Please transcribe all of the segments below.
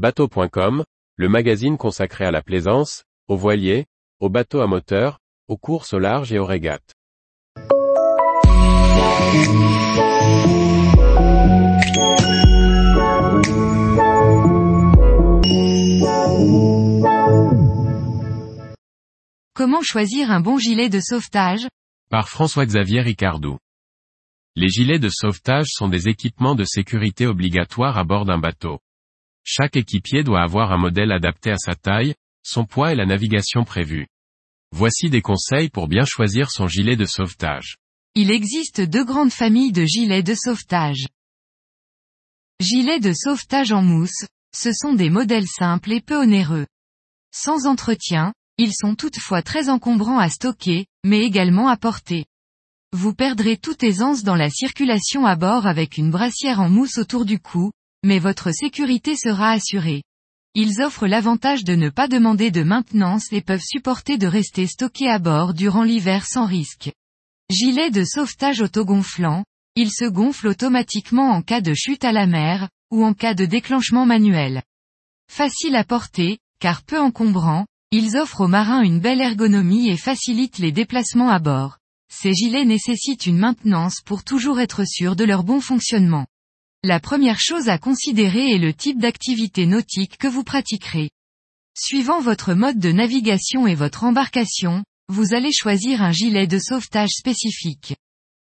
Bateau.com, le magazine consacré à la plaisance, aux voiliers, aux bateaux à moteur, aux courses au large et aux régates. Comment choisir un bon gilet de sauvetage? Par François-Xavier Ricardou. Les gilets de sauvetage sont des équipements de sécurité obligatoires à bord d'un bateau. Chaque équipier doit avoir un modèle adapté à sa taille, son poids et la navigation prévue. Voici des conseils pour bien choisir son gilet de sauvetage. Il existe deux grandes familles de gilets de sauvetage. Gilets de sauvetage en mousse, ce sont des modèles simples et peu onéreux. Sans entretien, ils sont toutefois très encombrants à stocker, mais également à porter. Vous perdrez toute aisance dans la circulation à bord avec une brassière en mousse autour du cou, mais votre sécurité sera assurée. Ils offrent l'avantage de ne pas demander de maintenance et peuvent supporter de rester stockés à bord durant l'hiver sans risque. Gilet de sauvetage autogonflant, il se gonfle automatiquement en cas de chute à la mer, ou en cas de déclenchement manuel. Facile à porter, car peu encombrant, ils offrent aux marins une belle ergonomie et facilitent les déplacements à bord. Ces gilets nécessitent une maintenance pour toujours être sûr de leur bon fonctionnement. La première chose à considérer est le type d'activité nautique que vous pratiquerez. Suivant votre mode de navigation et votre embarcation, vous allez choisir un gilet de sauvetage spécifique.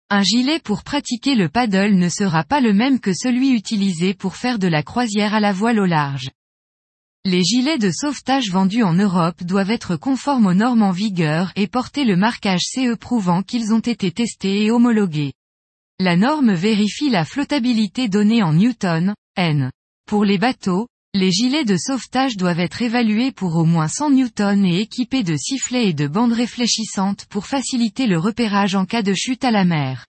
Un gilet pour pratiquer le paddle ne sera pas le même que celui utilisé pour faire de la croisière à la voile au large. Les gilets de sauvetage vendus en Europe doivent être conformes aux normes en vigueur et porter le marquage CE prouvant qu'ils ont été testés et homologués. La norme vérifie la flottabilité donnée en newton, N. Pour les bateaux, les gilets de sauvetage doivent être évalués pour au moins 100 newtons et équipés de sifflets et de bandes réfléchissantes pour faciliter le repérage en cas de chute à la mer.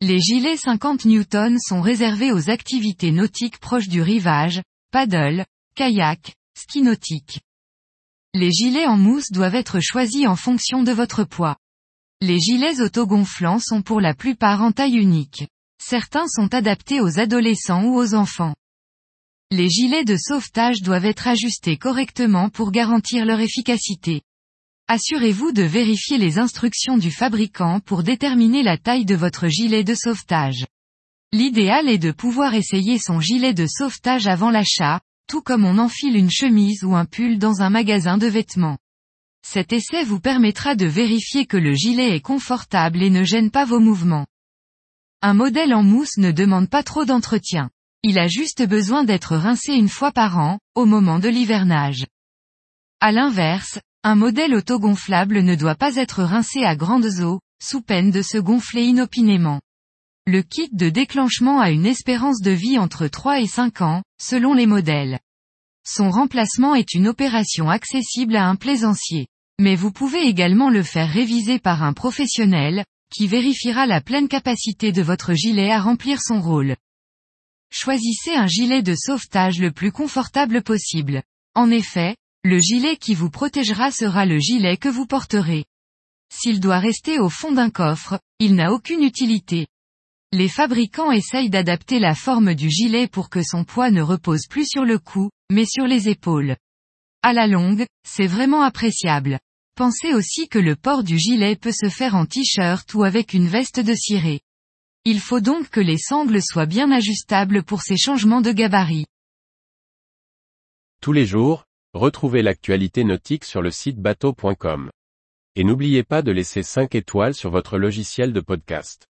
Les gilets 50 newtons sont réservés aux activités nautiques proches du rivage, paddle, kayak, ski nautique. Les gilets en mousse doivent être choisis en fonction de votre poids. Les gilets autogonflants sont pour la plupart en taille unique. Certains sont adaptés aux adolescents ou aux enfants. Les gilets de sauvetage doivent être ajustés correctement pour garantir leur efficacité. Assurez-vous de vérifier les instructions du fabricant pour déterminer la taille de votre gilet de sauvetage. L'idéal est de pouvoir essayer son gilet de sauvetage avant l'achat, tout comme on enfile une chemise ou un pull dans un magasin de vêtements. Cet essai vous permettra de vérifier que le gilet est confortable et ne gêne pas vos mouvements. Un modèle en mousse ne demande pas trop d'entretien. Il a juste besoin d'être rincé une fois par an, au moment de l'hivernage. À l'inverse, un modèle autogonflable ne doit pas être rincé à grandes eaux, sous peine de se gonfler inopinément. Le kit de déclenchement a une espérance de vie entre 3 et 5 ans, selon les modèles. Son remplacement est une opération accessible à un plaisancier. Mais vous pouvez également le faire réviser par un professionnel, qui vérifiera la pleine capacité de votre gilet à remplir son rôle. Choisissez un gilet de sauvetage le plus confortable possible. En effet, le gilet qui vous protégera sera le gilet que vous porterez. S'il doit rester au fond d'un coffre, il n'a aucune utilité. Les fabricants essayent d'adapter la forme du gilet pour que son poids ne repose plus sur le cou, mais sur les épaules. À la longue, c'est vraiment appréciable. Pensez aussi que le port du gilet peut se faire en t-shirt ou avec une veste de ciré. Il faut donc que les sangles soient bien ajustables pour ces changements de gabarit. Tous les jours, retrouvez l'actualité nautique sur le site bateau.com. Et n'oubliez pas de laisser 5 étoiles sur votre logiciel de podcast.